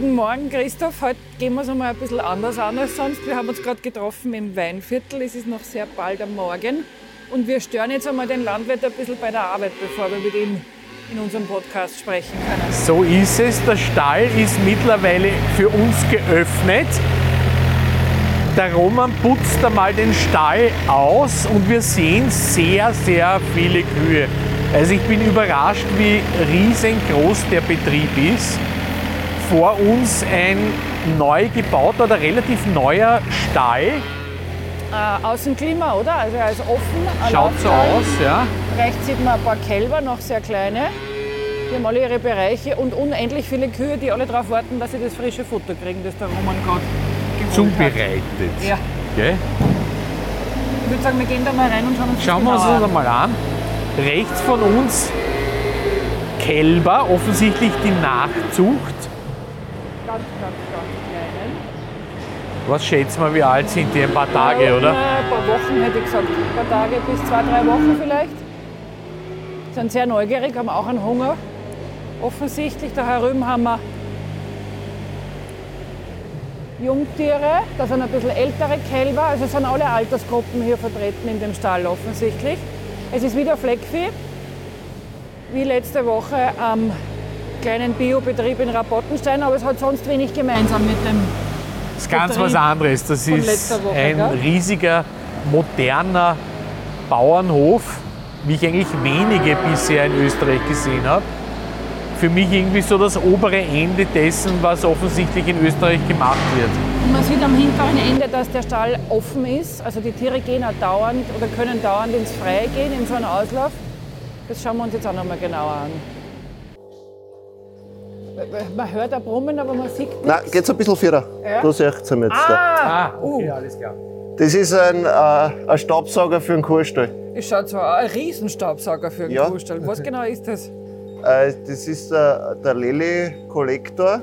Guten Morgen, Christoph. Heute gehen wir es einmal ein bisschen anders an als sonst. Wir haben uns gerade getroffen im Weinviertel. Es ist noch sehr bald am Morgen. Und wir stören jetzt einmal den Landwirt ein bisschen bei der Arbeit, bevor wir mit ihm in unserem Podcast sprechen können. So ist es. Der Stall ist mittlerweile für uns geöffnet. Der Roman putzt einmal den Stall aus und wir sehen sehr, sehr viele Kühe. Also ich bin überrascht, wie riesengroß der Betrieb ist vor uns ein neu gebauter oder relativ neuer Stall. Äh, Außenklima, oder? Also er ist offen. Schaut so aus, ja. Rechts sieht man ein paar Kälber, noch sehr kleine. Die haben alle ihre Bereiche und unendlich viele Kühe, die alle darauf warten, dass sie das frische Futter kriegen, das der Roman gerade Zubereitet. Ja. Okay. Ich würde sagen, wir gehen da mal rein und schauen uns Schauen wir uns das einmal an. Rechts von uns Kälber, offensichtlich die Nachzucht. Ganz, ganz, ganz kleinen. Was schätzt man, wie alt sind die? Ein paar Tage, ja, oder? Ein paar Wochen hätte ich gesagt. Ein paar Tage bis zwei, drei Wochen vielleicht. Sind sehr neugierig, haben auch einen Hunger. Offensichtlich, da herüben haben wir Jungtiere, da sind ein bisschen ältere Kälber, also sind alle Altersgruppen hier vertreten in dem Stall offensichtlich. Es ist wieder Fleckvieh, wie letzte Woche am kleinen Biobetrieb in Rapottenstein, aber es hat sonst wenig gemeinsam mit dem. Das ist ganz Betrieb was anderes. Das ist Woche, ein gell? riesiger, moderner Bauernhof, wie ich eigentlich wenige bisher in Österreich gesehen habe. Für mich irgendwie so das obere Ende dessen, was offensichtlich in Österreich gemacht wird. Man sieht am hinteren Ende, dass der Stall offen ist. Also die Tiere gehen auch dauernd oder können dauernd ins Freie gehen, in so einen Auslauf. Das schauen wir uns jetzt auch noch mal genauer an. Man hört ein Brummen, aber man sieht nichts. Nein, geht's ein bisschen vierer. Ja? Da seht ihr jetzt da. Ah, okay, alles klar. Das ist ein, äh, ein Staubsauger für einen Kuhstall. Es schaut zwar auch ein Riesenstaubsauger für einen Ja. Kuhstall. Was genau ist das? Äh, das ist der, der Lely Kollektor.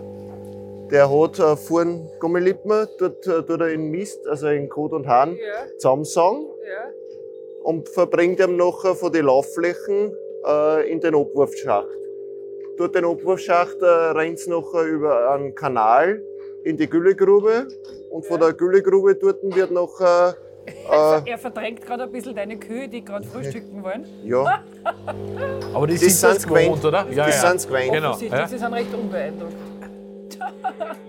Der hat äh, vorn Gummilippen, dort äh, tut er in Mist, also in Kot und Hahn, Ja, zusammensaugen ja. und verbringt ihm nachher von den Laufflächen äh, in den Abwurfschacht. Durch den Abwurfschacht äh, rennt es nachher über einen Kanal in die Güllegrube und von der Güllegrube dort wird nachher äh, Er verdrängt gerade ein bisschen deine Kühe, die gerade frühstücken wollen. ja, Aber die Das sind das gewohnt, oder? das sind's gewöhnt. Genau. Offensichtlich, Ja. sie sind recht unbeeindruckt.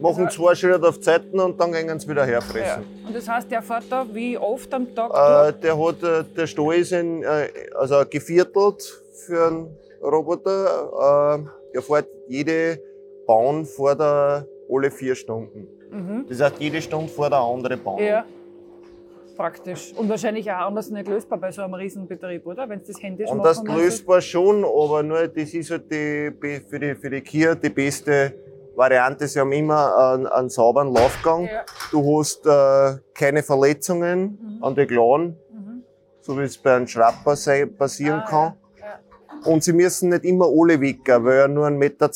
machen zwei Schritte auf die Seiten und dann gehen sie wieder herfressen. Und das heißt, der fährt da wie oft am Tag Äh, der, hat, äh, der Stall ist in, äh, also geviertelt für einen Roboter. Äh, der fährt jede Bahn vor der alle vier Stunden. Das heißt, jede Stunde fährt eine andere Bahn. Ja. Praktisch. Und wahrscheinlich auch anders nicht lösbar bei so einem Riesenbetrieb, oder? Wenn es das händisch Und das lösbar schon, aber nur das ist halt die, für die, für die Kühe die beste Variante. Sie haben immer einen, einen sauberen Laufgang. Ja. Du hast äh, keine Verletzungen an den Klauen, so wie es bei einem Schrapper passieren Mhm. Ah, kann. ja, Und sie müssen nicht immer alle weggehen, weil er nur 1,20 Meter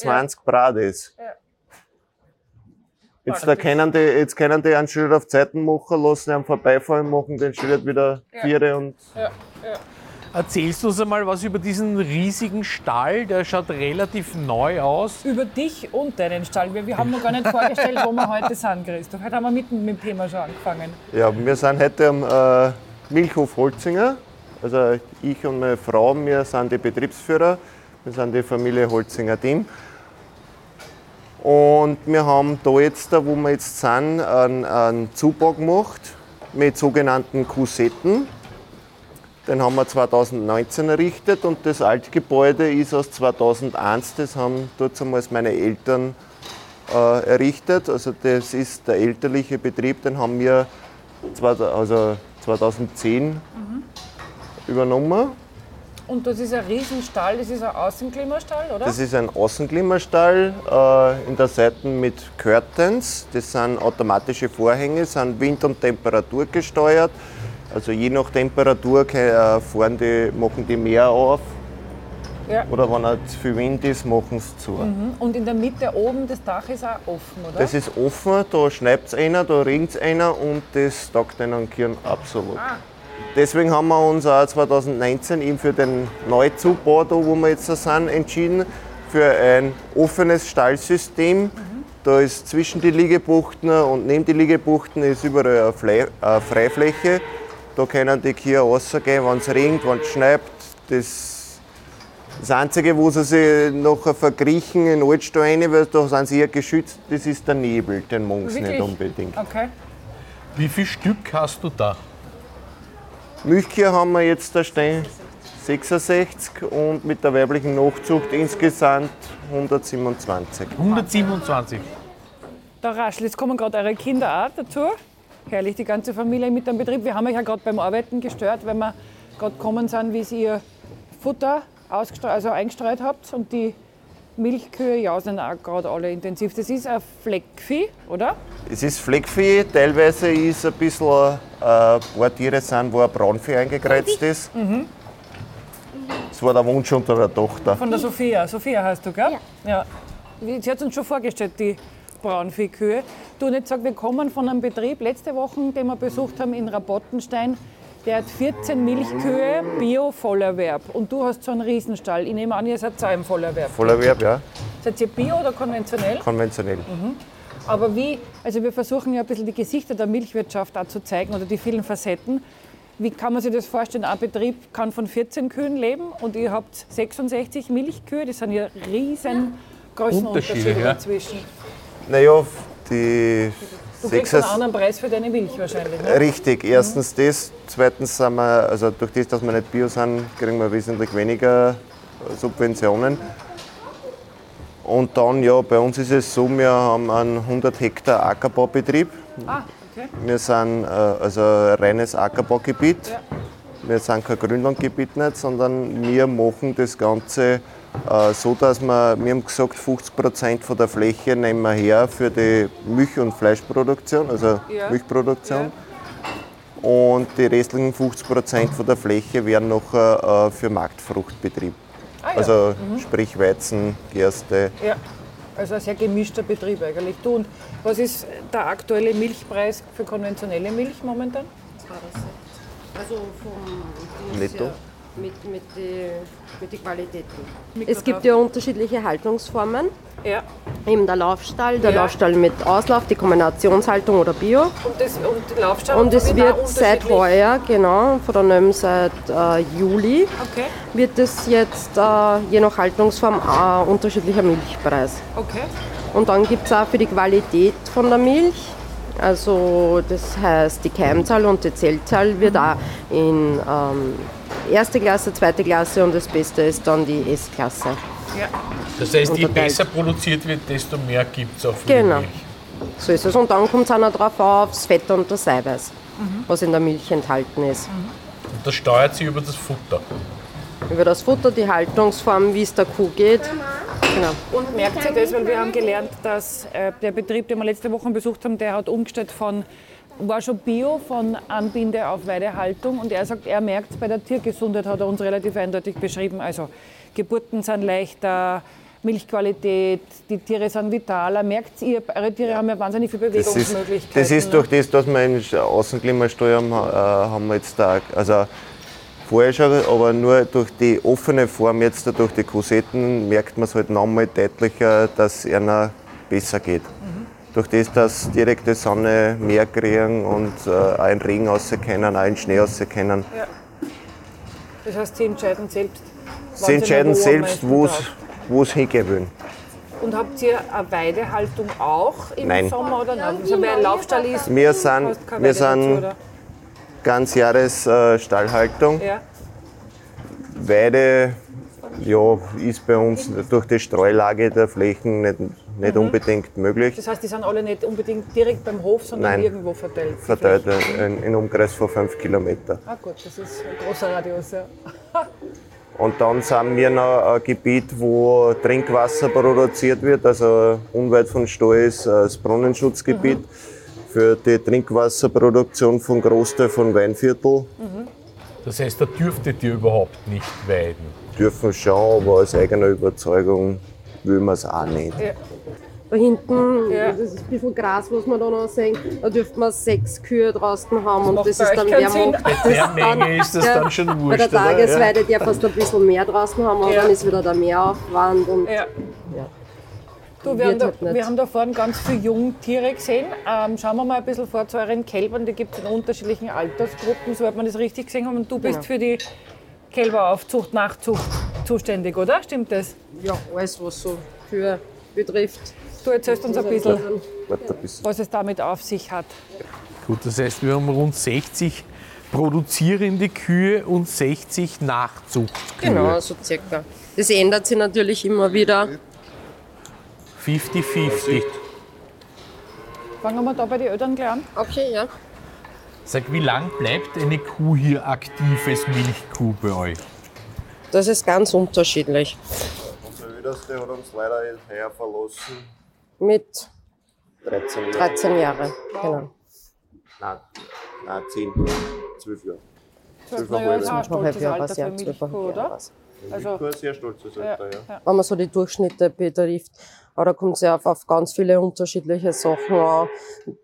breit ist. Ja. Jetzt, da können die, jetzt können die einen Schritt auf die Seiten machen, lassen ihn vorbeifahren, machen den Schritt wieder Ja. und Ja, ja. Erzählst du uns einmal was über diesen riesigen Stall? Der schaut relativ neu aus. Über dich und deinen Stall. Wir, wir haben noch gar nicht vorgestellt, wo wir heute sind, Christoph. Heute haben wir mitten mit dem Thema schon angefangen. Ja, wir sind heute am äh, Milchhof Holzinger. Also ich und meine Frau, wir sind die Betriebsführer. Wir sind die Familie Holzinger Team. Und wir haben da jetzt, wo wir jetzt sind, einen, Zubau gemacht mit sogenannten Kusetten. Den haben wir 2019 errichtet und das Altgebäude ist aus 2001. Das haben dort damals meine Eltern äh, errichtet. Also das ist der elterliche Betrieb, den haben wir 2000 also 2010 übernommen. Und das ist ein Riesenstall, das ist ein Außenklimastall, oder? Das ist ein Außenklimastall äh, in der Seite mit Curtains. Das sind automatische Vorhänge, sind Wind- und Temperatur gesteuert. Also je nach Temperatur äh, fahren die, machen die mehr auf. Ja. Oder wenn auch zu viel Wind ist, machen sie zu. Und in der Mitte oben das Dach ist auch offen, oder? Das ist offen, da schneit es einer, da regnet es einer und das taugt einen Kirn absolut. Ah. Deswegen haben wir uns auch 2019 eben für den Neuzubau, da wo wir jetzt da sind, entschieden, für ein offenes Stallsystem. Da ist zwischen die Liegebuchten und neben die Liegebuchten ist überall eine, Fle eine Freifläche. Da können die Kühe rausgehen, wenn es regnet, wenn es schneit. Das, das Einzige, wo sie sich nachher verkriechen in den Altstall rein, weil da sind sie eher geschützt, das ist der Nebel, den sie nicht unbedingt. Okay. Wie viel Stück hast du da? Milchkühe haben wir jetzt da stehen 66 und mit der weiblichen Nachzucht insgesamt 127. 127. Da raschelt, jetzt kommen gerade eure Kinder auch dazu. Herrlich, die ganze Familie mit am Betrieb. Wir haben euch ja gerade beim Arbeiten gestört, weil wir gerade gekommen sind, wie ihr Futter ausgestre- also eingestreut habt. Und die Milchkühe jausen auch gerade alle intensiv. Das ist ein Fleckvieh, oder? Es ist Fleckvieh, teilweise ist ein bisschen, äh, ein paar Tiere sind, wo ein Braunvieh eingekreuzt ist. Das war der Wunsch unter der Tochter. Von der Sophia. Sophia heißt du, gell? Ja. ja. Sie hat uns schon vorgestellt, die Braunviehkühe. Du nicht gesagt, wir kommen von einem Betrieb letzte Woche, den wir besucht haben in Rabottenstein. Der hat 14 Milchkühe, Bio-Vollerwerb. Und du hast so einen Riesenstall. Ich nehme an, ihr seid auch im Vollerwerb. Vollerwerb, ja, Seid ihr Bio oder konventionell? konventionell. Aber wie, also wir versuchen ja ein bisschen die Gesichter der Milchwirtschaft auch zu zeigen oder die vielen Facetten. Wie kann man sich das vorstellen? Ein Betrieb kann von 14 Kühen leben und ihr habt 66 Milchkühe. Das sind ja riesen Größenunterschiede Unterschiede, ja. dazwischen. Naja, die Du kriegst einen anderen Preis für deine Milch wahrscheinlich. Ne? Richtig, erstens das, zweitens sind wir, also durch das, dass wir nicht Bio sind, kriegen wir wesentlich weniger Subventionen. Und dann, ja, bei uns ist es so, wir haben einen 100 Hektar Ackerbaubetrieb. Ah, okay. Wir sind äh, also ein reines Ackerbaugebiet. Ja. Wir sind kein Grünlandgebiet nicht, sondern wir machen das Ganze so, dass wir, wir haben gesagt, 50 Prozent von der Fläche nehmen wir her für die Milch- und Fleischproduktion, also Ja. Milchproduktion. Und die restlichen 50 Prozent von der Fläche werden noch äh, für Marktfruchtbetrieb. Ah, ja. Also sprich Weizen, Gerste. ja. Also ein sehr gemischter Betrieb eigentlich. Du, und was ist der aktuelle Milchpreis für konventionelle Milch momentan? Also vom Netto? Mit, mit den mit die Qualitäten. Es gibt ja unterschiedliche Haltungsformen. Ja. Eben der Laufstall, der Ja. Laufstall mit Auslauf, die Kombinationshaltung oder Bio. Und, das, und Laufstall Und es wird seit heuer, genau, von der NÖM seit äh, Juli, Okay, wird es jetzt äh, je nach Haltungsform ein unterschiedlicher Milchpreis. okay. Und dann gibt es auch für die Qualität von der Milch, also das heißt die Keimzahl und die Zellzahl wird auch in ähm, erste Klasse, zweite Klasse und das Beste ist dann die S-Klasse. Ja. Das heißt, je besser produziert wird, desto mehr gibt es auch für Genau. Milch. So ist es. Und dann kommt es auch noch drauf auf, das Fett und das Eiweiß, was in der Milch enthalten ist. Und das steuert sich über das Futter. Über das Futter, die Haltungsform, wie es der Kuh geht. Genau. Und merkt ihr das, weil wir haben gelernt, dass äh, der Betrieb, den wir letzte Woche besucht haben, der hat umgestellt von, war schon Bio, von Anbinde auf Weidehaltung. Und er sagt, er merkt bei der Tiergesundheit, hat er uns relativ eindeutig beschrieben. Also Geburten sind leichter, Milchqualität, die Tiere sind vitaler. Merkt ihr, eure Tiere haben ja wahnsinnig viele Das ist, Bewegungsmöglichkeiten. das ist ne? durch das, dass wir einen Außenklimastall haben, äh, haben wir jetzt da, also vorher schon, aber nur durch die offene Form jetzt durch die Kosetten merkt man es halt nochmal deutlicher, dass es ihnen besser geht. Durch das, dass direkte Sonne mehr kriegen und äh, in Regen raus können, auch in Schnee raus können. Ja. Das heißt, sie entscheiden selbst. Sie entscheiden selbst, wo es hingehen wollen. Und habt ihr eine Weidehaltung auch im Nein. Sommer oder nein? Also wer ein Laufstall ist, Wir sind, wir sind ganz Jahres äh, Stallhaltung. Ja. Weide ja, ist bei uns durch die Streulage der Flächen nicht, nicht unbedingt möglich. Das heißt, die sind alle nicht unbedingt direkt beim Hof, sondern Nein. irgendwo verteilt. Verteilt in, in Umkreis von 5 Kilometer. Ah gut, das ist ein großer Radius, ja. Und dann sind wir noch ein Gebiet, wo Trinkwasser produziert wird, also unweit von Stall ist das Brunnenschutzgebiet mhm. für die Trinkwasserproduktion von Großteil von Weinviertel. Mhm. Das heißt, da dürftet ihr überhaupt nicht weiden? Dürfen schon, aber aus eigener Überzeugung will man es auch nicht. Ja. Da hinten, ja. das ist ein bisschen Gras, was man da noch sehen, da dürfte man sechs Kühe draußen haben das und das ist dann. Bei der Menge ist das ja, dann schon wurscht. Bei der Tagesweide ja. der fast ein bisschen mehr draußen haben, aber dann ist wieder der Mehraufwand und ja. Du, wir, haben da, halt wir haben da vorne ganz viele Jungtiere gesehen. Ähm, schauen wir mal ein bisschen vor zu euren Kälbern. Die gibt es in unterschiedlichen Altersgruppen, soweit man das richtig gesehen haben. Und du bist genau. für die Kälberaufzucht, Nachzucht zuständig, oder? Stimmt das? Ja, alles, was so für betrifft. Du erzählst uns ein bisschen, was es damit auf sich hat. Gut, das heißt, wir haben rund 60 produzierende Kühe und 60 Nachzuchtkühe. Genau, so circa. Das ändert sich natürlich immer wieder. 50-50. Fangen wir da bei den Eltern gleich an. Okay, ja. Sag, wie lang bleibt eine Kuh hier aktiv als Milchkuh bei euch? Das ist ganz unterschiedlich. Unser Älteste hat uns leider heuer verlassen. Mit 13 Jahren. 13 Jahre, genau. Nein, nein 10, 12 Jahre. 12 Jahre ist ein stolzes Alter für Milchkuh, oder? Also, Milchkuh ist sehr stolzes Alter, ja. ja. Wenn man so die Durchschnitte betrifft, aber da kommt es ja auf, auf ganz viele unterschiedliche Sachen an.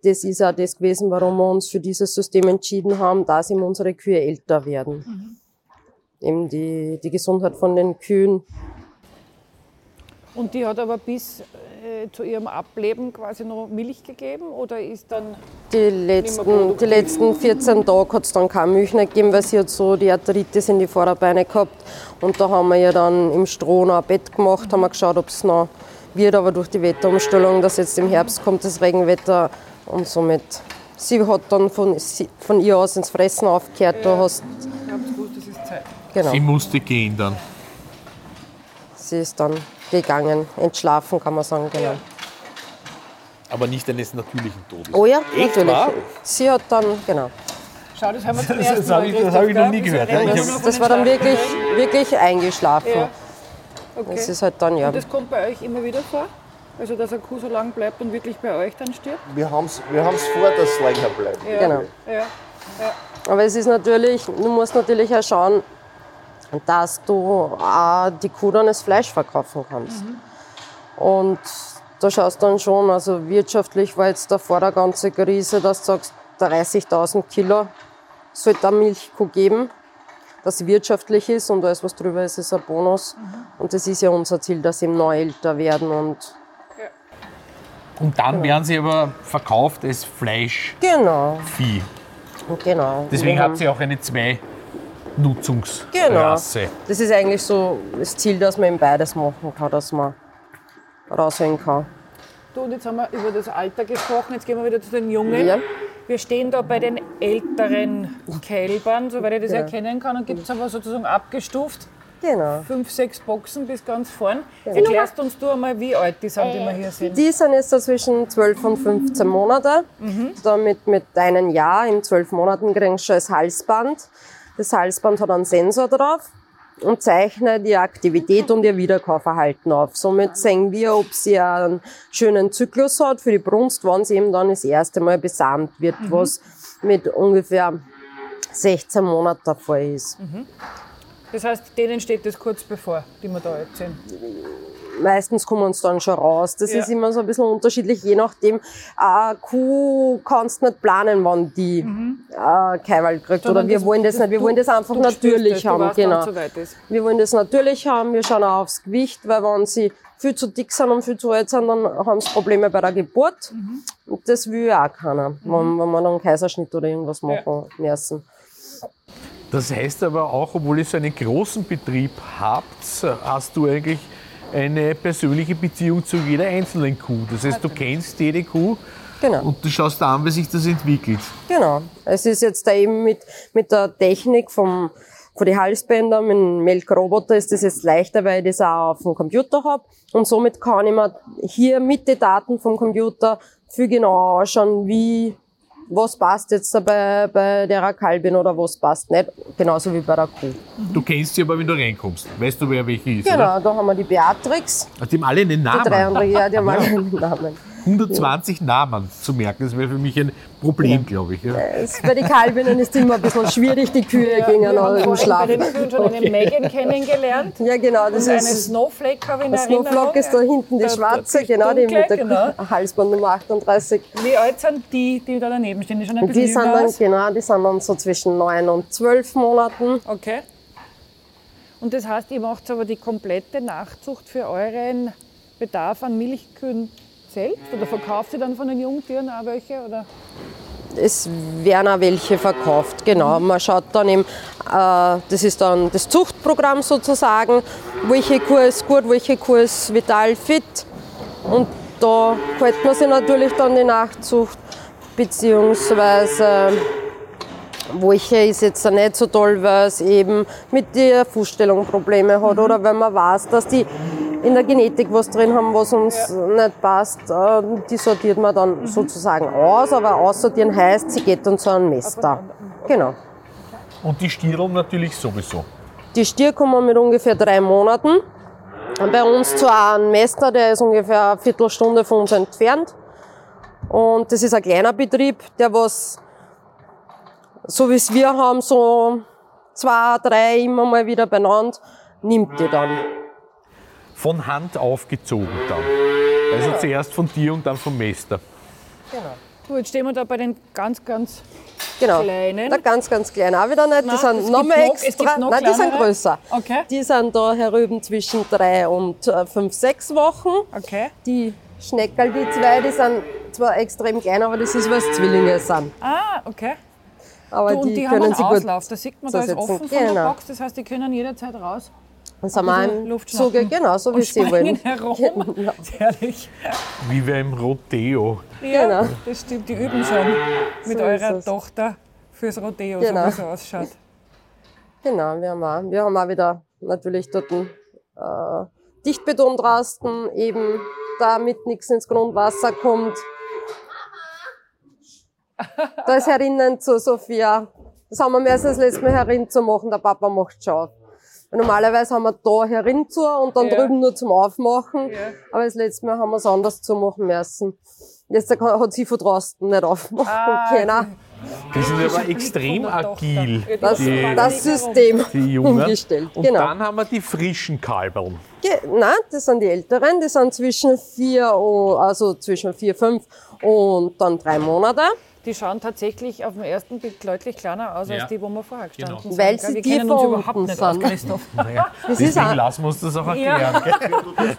Das ist auch das gewesen, warum wir uns für dieses System entschieden haben, dass eben unsere Kühe älter werden. Mhm. Eben die, die Gesundheit von den Kühen. Und die hat aber bis äh, zu ihrem Ableben quasi noch Milch gegeben oder ist dann. Die letzten, die letzten 14 Tage hat es dann keine Milch mehr gegeben, weil sie hat so die Arthritis in die Vorderbeine gehabt. Und da haben wir ja dann im Stroh noch ein Bett gemacht, haben wir geschaut, ob es noch wird aber durch die Wetterumstellung, dass jetzt im Herbst kommt das Regenwetter und somit sie hat dann von, von ihr aus ins Fressen aufgehört. Ja. Du hast ich habe gewusst, es ist Zeit. Genau. Sie musste gehen dann. Sie ist dann gegangen, entschlafen kann man sagen, genau. Ja. Aber nicht eines natürlichen Todes. Oh ja, Echt, natürlich. Wahr? Sie hat dann, genau. Schau, das haben wir zum ersten Das, habe ich, hab ich noch nie gehört. Das, das war dann wirklich, wirklich eingeschlafen. Ja. Okay. Das ist halt dann, ja. Und das kommt bei euch immer wieder vor? Also, dass eine Kuh so lang bleibt und wirklich bei euch dann stirbt? Wir haben es wir vor, dass es länger bleibt. Ja. Genau. Ja. Ja. Aber es ist natürlich, du musst natürlich auch schauen, dass du auch die Kuh dann das Fleisch verkaufen kannst. Mhm. Und da schaust du dann schon, also wirtschaftlich war jetzt davor der ganze Krise, dass du sagst, 30.000 Kilo sollte eine Milchkuh geben was wirtschaftlich ist und alles, was drüber ist, ist ein Bonus. Mhm. Und das ist ja unser Ziel, dass sie eben neu älter werden und und dann werden sie aber verkauft als Fleischvieh. Genau. Genau. Deswegen habt ihr auch eine zwei Nutzungsrasse. Genau. Das ist eigentlich so das Ziel, dass man eben beides machen kann, dass man raushängen kann. Du, und jetzt haben wir über das Alter gesprochen, jetzt gehen wir wieder zu den Jungen. Ja. Wir stehen da bei den älteren Kälbern, soweit ich das ja. erkennen kann, und gibt es aber sozusagen abgestuft. Genau. Fünf, sechs Boxen bis ganz vorn. Genau. Erklärst uns du einmal, wie alt die sind, die wir hier sehen? Die sind jetzt so zwischen 12 und 15 Monate. Mhm. Damit mit einem Jahr, in zwölf Monaten kriegen sie schon das Halsband. Das Halsband hat einen Sensor drauf und zeichnet die Aktivität und ihr Wiederkaufverhalten auf. Somit sehen wir, ob sie einen schönen Zyklus hat für die Brunst, wann sie eben dann das erste Mal besamt wird, mhm. was mit ungefähr 16 Monaten der Fall ist. Mhm. Das heißt, denen steht das kurz bevor, die wir da jetzt sehen? Meistens kommen sie dann schon raus. Das ja. ist immer so ein bisschen unterschiedlich, je nachdem. Eine Kuh kannst nicht planen, wann die mhm. äh, Keiwald kriegt. Sondern Oder wir das, wollen das, das nicht, wir wollen das einfach natürlich haben. Weißt, genau. So wir wollen das natürlich haben, wir schauen auch aufs Gewicht, weil wenn sie viel zu dick sind und viel zu alt sind, dann haben sie Probleme bei der Geburt. Mhm. Und das will ja auch keiner, mhm. wenn, wenn wir dann einen Kaiserschnitt oder irgendwas machen ja. müssen. Das heißt aber auch, obwohl ihr so einen großen Betrieb habt, hast du eigentlich eine persönliche Beziehung zu jeder einzelnen Kuh. Das heißt, du kennst jede Kuh genau. und du schaust an, wie sich das entwickelt. Genau. Es ist jetzt da eben mit, mit der Technik vom, von den Halsbändern, mit dem Melkroboter ist das jetzt leichter, weil ich das auch auf dem Computer habe. Und somit kann ich mir hier mit den Daten vom Computer viel genauer anschauen, wie was passt jetzt bei, bei der Kalbin oder was passt nicht. Genauso wie bei der Kuh. Du kennst sie aber, wenn du reinkommst. Weißt du, wer welche ist, Genau, oder? da haben wir die Beatrix, Also die haben alle einen die Namen. andere, ja, die haben alle einen Namen. 120 Namen zu merken, das wäre für mich ein Problem, glaube ich. Ja. Es, bei den Kalbinnen ist es immer ein bisschen schwierig, die Kühe gingen Wir haben alle im vorhin bei Schlaf. den Kühen schon eine Megan kennengelernt. Ja, genau, das Und eine ist. Snowflake habe ich in. Snowflock ist da hinten die schwarze, genau, die mit der genau. Halsband Nummer 38. Wie alt sind die, die da daneben stehen? Die schon ein bisschen die sind dann, aus? genau, die sind dann so zwischen 9 und 12 Monaten. Okay. Und das heißt, ihr macht aber die komplette Nachzucht für euren Bedarf an Milchkühen selbst? Oder verkauft ihr dann von den Jungtieren auch welche? Oder? Es werden auch welche verkauft, genau. Man schaut dann eben, äh, das ist dann das Zuchtprogramm sozusagen, welche Kuh ist gut, welche Kuh ist vital fit. Und da hält man sich natürlich dann die Nachzucht, beziehungsweise welche ist jetzt nicht so toll, weil es eben mit der Fußstellung Probleme hat oder wenn man weiß, dass die in der Genetik was drin haben, was uns nicht passt, äh, die sortiert man dann sozusagen aus, aber aussortieren heißt, sie geht dann zu einem Mester. Genau. Und die Stierl natürlich sowieso. Die Stier kommen mit ungefähr drei Monaten. Bei uns zu einem Mester, der ist ungefähr eine Viertelstunde von uns entfernt. Und das ist ein kleiner Betrieb, der was, so wie es wir haben, so zwei, drei immer mal wieder benannt, nimmt die dann. Von Hand aufgezogen dann. Also zuerst von dir und dann vom Meister. Du, jetzt stehen wir da bei den ganz, ganz Genau. Kleinen? Der ganz, ganz klein auch wieder nicht. Nein, die sind noch mehr extra. noch Nein, die sind größer. Okay. Die sind da herüben zwischen drei und äh, fünf, sechs Wochen. Okay. Die Schneckerl, die zwei, die sind zwar extrem klein, aber das ist, weil es Zwillinge sind. Ah, okay. Aber Du, und die, die, haben können einen sie gut Auslauf. Da sieht man, da ist offen von der Genau. Box. Das heißt, die können jederzeit raus haben wir bisschen im Zuge, genau, so wie und sie wollen. herum. Genau. Herrlich. Wie wir im Rodeo. Ja, Genau. das stimmt. Die üben schon mit So eurer. Tochter fürs Rodeo, Genau. so wie es ausschaut. Genau, wir haben auch, wir haben auch wieder natürlich dort einen, äh, Dichtbetonrasten, eben damit nichts ins Grundwasser kommt. Da ist herinnen zu Sophia. Das haben wir mir erst das letzte Mal herin zu machen, der Papa macht schon Normalerweise haben wir da herin zu und dann Ja. drüben nur zum Aufmachen. Ja. Aber das letzte Mal haben wir es anders zumachen müssen. Jetzt hat sie von draußen nicht aufmachen Ah, können. Die sind aber extrem agil, Das, die, das System die Jungen. umgestellt. Und genau. dann haben wir die frischen Kalberl. Ge Nein, das sind die Älteren, die sind zwischen vier, und, also zwischen vier, fünf und dann drei Monate. Die schauen tatsächlich auf den ersten Blick deutlich kleiner aus Ja. als die, wo wir vorher gestanden Genau. sind. Weil sie kennen uns überhaupt nicht aus, sind. Christoph. Naja, Das ist, deswegen ein, lassen wir uns das auch Ja. erklären. gell?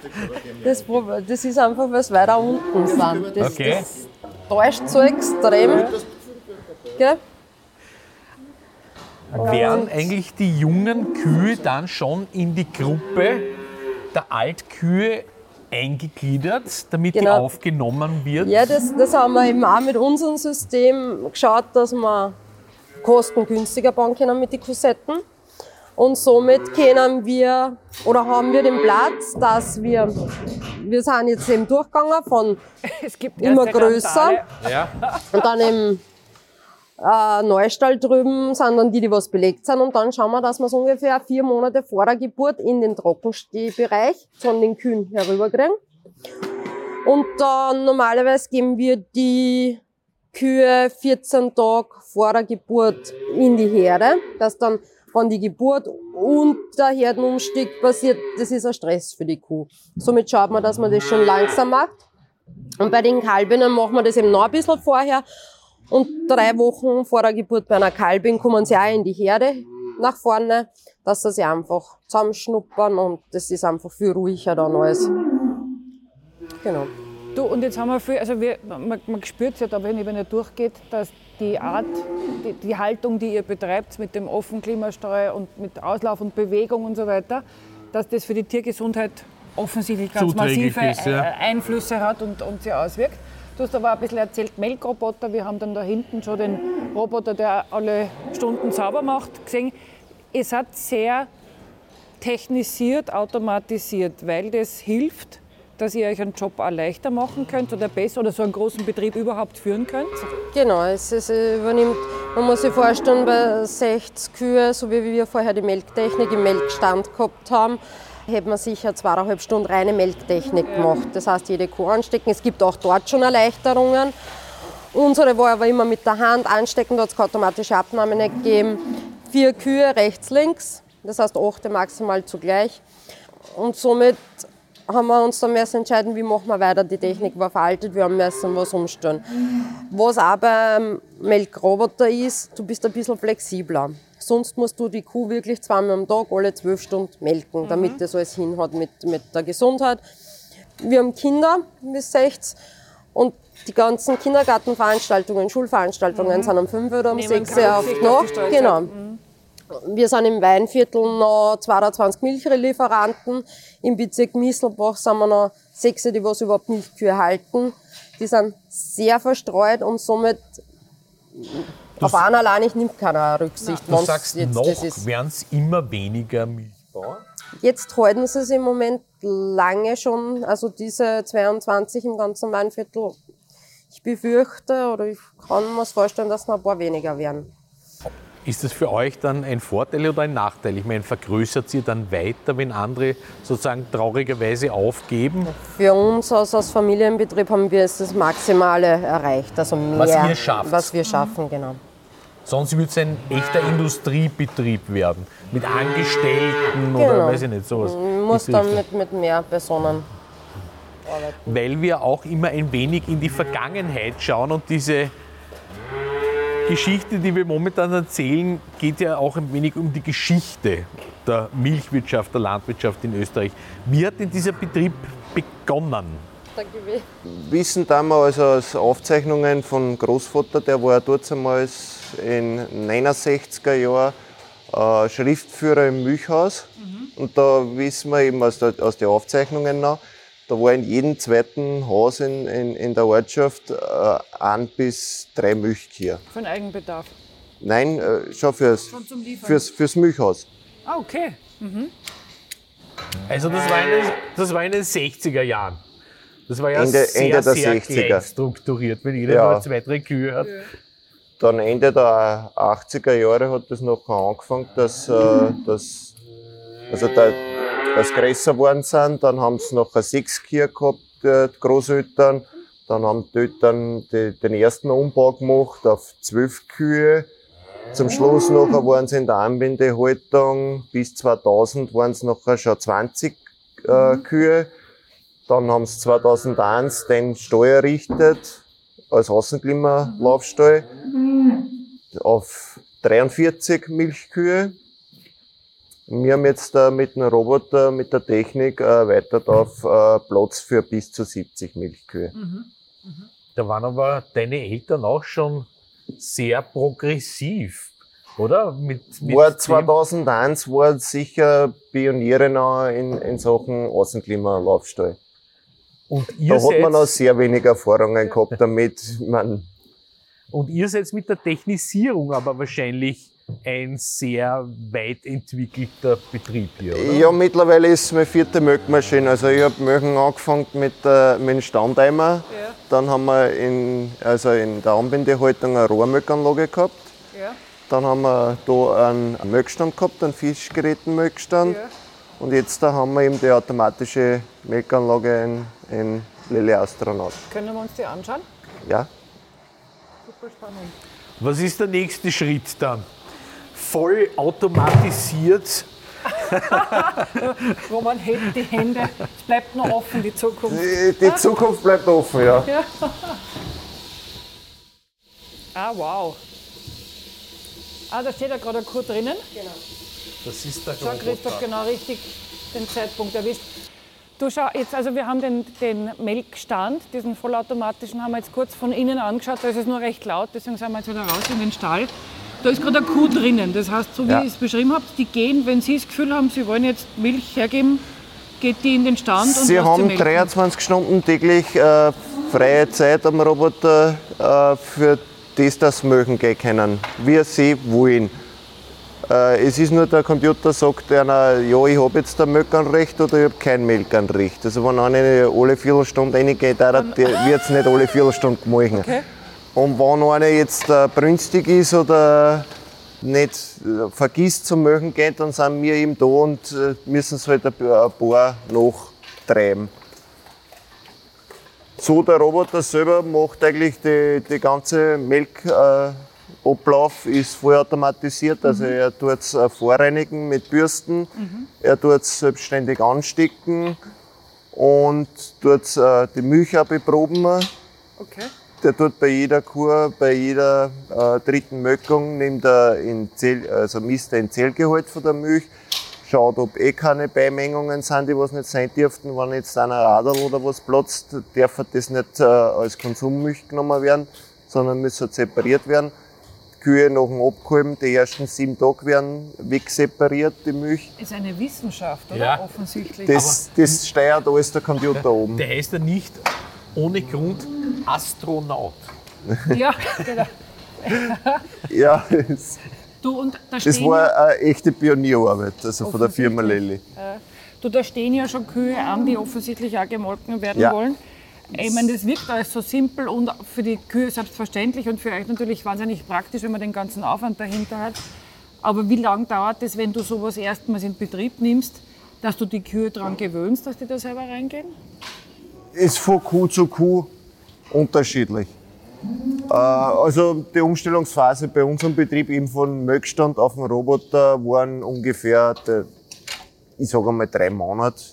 das, das ist einfach, weil sie weiter unten sind. Das, Okay. das täuscht so extrem. Gell? Werden eigentlich die jungen Kühe dann schon in die Gruppe der Altkühe eingegliedert, damit die Genau. aufgenommen wird? Ja, das, das haben wir eben auch mit unserem System geschaut, dass wir kostengünstiger bauen können mit den Kassetten. Und somit können wir oder haben wir den Platz, dass wir, wir sind jetzt eben durchgegangen von Es gibt immer größer. Ja. Und dann im äh, Neustall drüben sind dann die, die was belegt sind. Und dann schauen wir, dass wir es ungefähr vier Monate vor der Geburt in den Trockenstehbereich von den Kühen herüberkriegen. Und dann normalerweise geben wir die Kühe 14 Tage vor der Geburt in die Herde, dass dann wenn die Geburt und der Herdenumstieg passiert, das ist ein Stress für die Kuh. Somit schaut man, dass man das schon langsam macht. Und bei den Kalbinnen machen wir das eben noch ein bisschen vorher. Und drei Wochen vor der Geburt bei einer Kalbin kommen sie auch in die Herde nach vorne, dass sie sich einfach zusammenschnuppern und das ist einfach viel ruhiger dann alles. Genau. Du, und jetzt haben wir viel, also wir, man, man spürt es ja da, wenn ihr wenn ihr durchgeht, dass die Art, die, die Haltung, die ihr betreibt mit dem offenen Klimasteuer und mit Auslauf und Bewegung und so weiter, dass das für die Tiergesundheit offensichtlich ganz Zuträglich massive ist, ja. Einflüsse hat und, und sich auswirkt. Du hast aber ein bisschen erzählt, Melkroboter, wir haben dann da hinten schon den Roboter, der alle Stunden sauber macht, gesehen. Ihr seid sehr technisiert, automatisiert, weil das hilft, dass ihr euch einen Job auch leichter machen könnt oder besser oder so einen großen Betrieb überhaupt führen könnt? Genau, es, es übernimmt, man muss sich vorstellen, bei 60 Kühe, so wie wir vorher die Melktechnik im Melkstand gehabt haben, hätte man sicher zweieinhalb Stunden reine Melktechnik gemacht. Das heißt, jede Kuh anstecken. Es gibt auch dort schon Erleichterungen. Unsere war aber immer mit der Hand anstecken, da hat es automatische Abnahme nicht gegeben. Vier Kühe rechts, links, das heißt achte maximal zugleich. Und somit haben wir uns dann müssen entscheiden, wie machen wir weiter. Die Technik war veraltet, wir haben müssen was umstellen. Was auch beim Melkroboter ist, du bist ein bisschen flexibler. Sonst musst du die Kuh wirklich zweimal am Tag, alle zwölf Stunden melken, damit das alles hinhat mit, mit der Gesundheit. Wir haben Kinder bis 16 und die ganzen Kindergartenveranstaltungen, Schulveranstaltungen sind um 5 oder um Nehmen 6 keine Uhr auf Rücksicht die auf die Nacht. Stallzeit. Genau. Wir sind im Weinviertel noch 22 Milchlieferanten. Im Bezirk Misselbach sind wir noch sechs, die was überhaupt Milchkühe halten. Die sind sehr verstreut und somit auf einen allein nimmt keiner Rücksicht. Du sagst, jetzt noch das ist. werden es immer weniger Milchbauern. Jetzt halten sie es im Moment lange schon, also diese 22 im ganzen Weinviertel. Ich befürchte oder ich kann mir vorstellen, dass noch ein paar weniger werden. Ist das für euch dann ein Vorteil oder ein Nachteil? Ich meine, vergrößert ihr dann weiter, wenn andere sozusagen traurigerweise aufgeben? Für uns als, als Familienbetrieb haben wir jetzt das Maximale erreicht. Also mehr, Was ihr schafft. Was wir schaffen, genau. Sonst würde es ein echter Industriebetrieb werden. Mit Angestellten oder Genau. weiß ich nicht, sowas. Man muss dann richtig. mit, mit mehr Personen arbeiten. Weil wir auch immer ein wenig in die Vergangenheit schauen und diese Geschichte, die wir momentan erzählen, geht ja auch ein wenig um die Geschichte der Milchwirtschaft, der Landwirtschaft in Österreich. Wie hat denn dieser Betrieb begonnen? Wissen damals aus Aufzeichnungen von Großvater, der war dort einmal in 69er Jahren äh, Schriftführer im Milchhaus. Und da wissen wir eben aus, der, aus den Aufzeichnungen noch, da war in jedem zweiten Haus in, in, in der Ortschaft äh, ein bis drei Milchkühe. Für den Eigenbedarf. Nein, äh, schon fürs, zum Liefern. fürs, fürs Milchhaus. Ah, okay. Also das war in den, das war in den 60er Jahren. Das war ja Ende- sehr, Ende der sehr 60er. klein strukturiert, wenn jeder Ja. nur zwei, drei Kühe hat. Dann Ende der 80er Jahre hat das noch angefangen, dass, äh, dass, also da, dass größer geworden sind. Dann haben sie nachher sechs Kühe gehabt, äh, die Großeltern. Dann haben die Eltern die, den ersten Umbau gemacht auf zwölf Kühe. Zum Schluss nachher waren sie in der Anbindehaltung. Bis 2000 waren es nachher schon 20 äh, Kühe. Dann haben sie 2001 den Stall errichtet als Außenklimalaufstall auf 43 Milchkühe. Wir haben jetzt äh, mit dem Roboter, mit der Technik äh, erweitert auf äh, Platz für bis zu 70 Milchkühe. Da waren aber deine Eltern auch schon sehr progressiv, oder? Mit, mit War dem- 2001 war sicher Pioniere in, in Sachen Außenklimalaufstall. Und ihr, Da hat man seid, sehr wenig Erfahrungen gehabt damit. Man, und ihr seid mit der Technisierung aber wahrscheinlich ein sehr weit entwickelter Betrieb hier, oder? Ja, mittlerweile ist es meine vierte Milchmaschine. Also ich habe Milchen angefangen mit, äh, mit dem Standeimer. Ja. Dann haben wir in, also in der Anbindehaltung eine Rohrmilchanlage gehabt. Ja. Dann haben wir da einen Milchstand gehabt, einen Fischgerätenmilchstand. Ja. Und jetzt da haben wir eben die automatische Milchanlage in, in Lille Astronaut. Können wir uns die anschauen? Ja. Super spannend. Was ist der nächste Schritt dann? Voll automatisiert. Roman hebt die Hände. Es bleibt noch offen, die Zukunft. Die, die Zukunft bleibt offen, ja. Ah, wow. Ah, da steht ja gerade eine Kuh drinnen. Das ist der Schau, Christoph, genau richtig den Zeitpunkt erwischt. Du schau, jetzt, also wir haben den, den Melkstand, diesen vollautomatischen, haben wir jetzt kurz von innen angeschaut, da ist es nur recht laut, deswegen sind wir jetzt wieder raus in den Stall. Da ist gerade eine Kuh drinnen, das heißt, so wie Ja. ihr es beschrieben habt, die gehen, wenn sie das Gefühl haben, sie wollen jetzt Milch hergeben, geht die in den Stand und Sie lässt haben melken. 23 Stunden täglich äh, freie Zeit am Roboter äh, für das, sie Milchen gehen können, wie sie wollen. Äh, es ist nur der Computer sagt einer, ja, ich habe jetzt ein Melkernrecht oder ich habe kein Melkernrecht. Also wenn einer alle Viertelstunde reingeht, wird es nicht alle Viertelstunde gemacht. Okay. Und wenn einer jetzt äh, brünstig ist oder nicht äh, vergisst zu melken geht, dann sind wir eben da und äh, müssen es halt ein paar nachtreiben. So, der Roboter selber macht eigentlich die, die ganze Melkablauf, äh, Ablauf ist vollautomatisiert. Also er tut es äh, vorreinigen mit Bürsten, er tut es selbstständig anstecken und tut äh, die Milch auch beproben. Okay. Der tut bei jeder Kur, bei jeder äh, dritten Möckung, nimmt er in Zell, also misst er in Zellgehalt von der Milch, schaut, ob eh keine Beimengungen sind, die was nicht sein dürften. Wenn jetzt einer Radl oder was platzt, darf das nicht äh, als Konsummilch genommen werden, sondern muss halt separiert werden. Kühe nach dem Abgehoben, die ersten sieben Tage werden wegsepariert, die Milch. Ist eine Wissenschaft, oder? Ja. Offensichtlich. Das, das steuert alles der Computer oben. Der heißt ja nicht ohne Grund Astronaut. ja, genau. Ja, das, Du, und da das war eine echte Pionierarbeit, also von der Firma Lilly. du, da stehen ja schon Kühe an, die offensichtlich auch gemolken werden Ja. wollen. Ich meine, das wirkt alles so simpel und für die Kühe selbstverständlich und für euch natürlich wahnsinnig praktisch, wenn man den ganzen Aufwand dahinter hat. Aber wie lange dauert es, wenn du sowas erstmals in Betrieb nimmst, dass du die Kühe daran gewöhnst, dass die da selber reingehen? ist von Kuh zu Kuh unterschiedlich. Äh, also die Umstellungsphase bei unserem Betrieb eben von Melkstand auf den Roboter waren ungefähr, ich sage einmal drei Monate.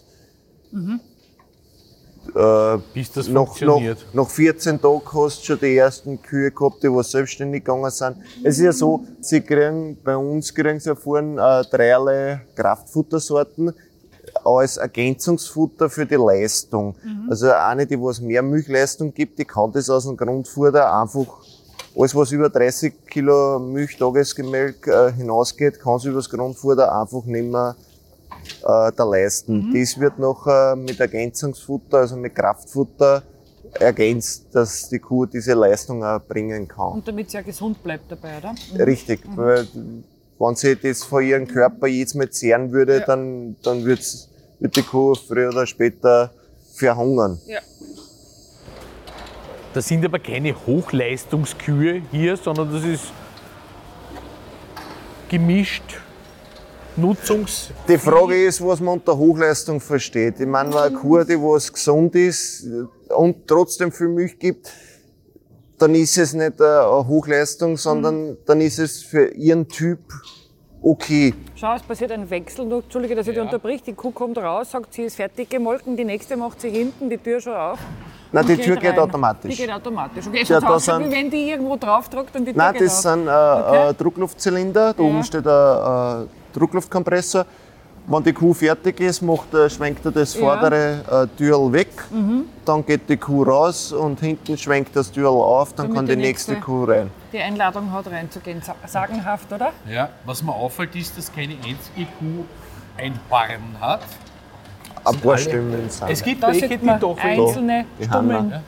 Äh, Bis das nach, funktioniert. nach 14 Tagen hast du schon die ersten Kühe gehabt, die was selbstständig gegangen sind. Es ist ja so, sie kriegen, bei uns kriegen sie erfahren äh, dreierlei Kraftfuttersorten als Ergänzungsfutter für die Leistung. Also eine, die was mehr Milchleistung gibt, die kann das aus dem Grundfutter einfach alles, was über 30 Kilo Milch Tagesgemälk äh, hinausgeht, kann sie über das Grundfutter einfach nicht mehr äh, da leisten. Das wird nachher mit Ergänzungsfutter, also mit Kraftfutter ergänzt, dass die Kuh diese Leistung auch bringen kann. Und damit sie ja gesund bleibt dabei, oder? Richtig, weil wenn sie das von ihrem Körper jedes Mal zehren würde, Ja. dann, dann wird's, wird die Kuh früher oder später verhungern. Ja. Das sind aber keine Hochleistungskühe hier, sondern das ist gemischt Nutzungs. Die Frage ist, was man unter Hochleistung versteht. Ich meine, eine Kuh, die was gesund ist und trotzdem viel Milch gibt, dann ist es nicht eine Hochleistung, sondern dann ist es für ihren Typ okay. Schau, es passiert ein Wechsel. Nur, Entschuldige, dass ich dich unterbrich. Die Kuh kommt raus, sagt, sie ist fertig gemolken. Die nächste macht sie hinten die Tür schon auf. Nein, die Tür geht rein. automatisch. Die geht automatisch. Okay, Ja, ja, da sind- wenn die irgendwo drauf drückt und die Tür Nein, geht das auf. sind äh, Okay. äh, Druckluftzylinder. Da Ja. oben steht ein äh, Druckluftkompressor. Wenn die Kuh fertig ist, macht, er- schwenkt er das Ja. vordere äh, Türl weg. Dann geht die Kuh raus und hinten schwenkt das Türl auf. Dann Damit kann die die nächste nächste- Kuh rein. Die Einladung hat reinzugehen. Sa- Sagenhaft, oder? Ja, was mir auffällt, ist, dass keine einzige Kuh ein Horn hat. Ein paar Stimmen sind. Es gibt Da welche, die doch einzelne Die Stummeln. Hammer.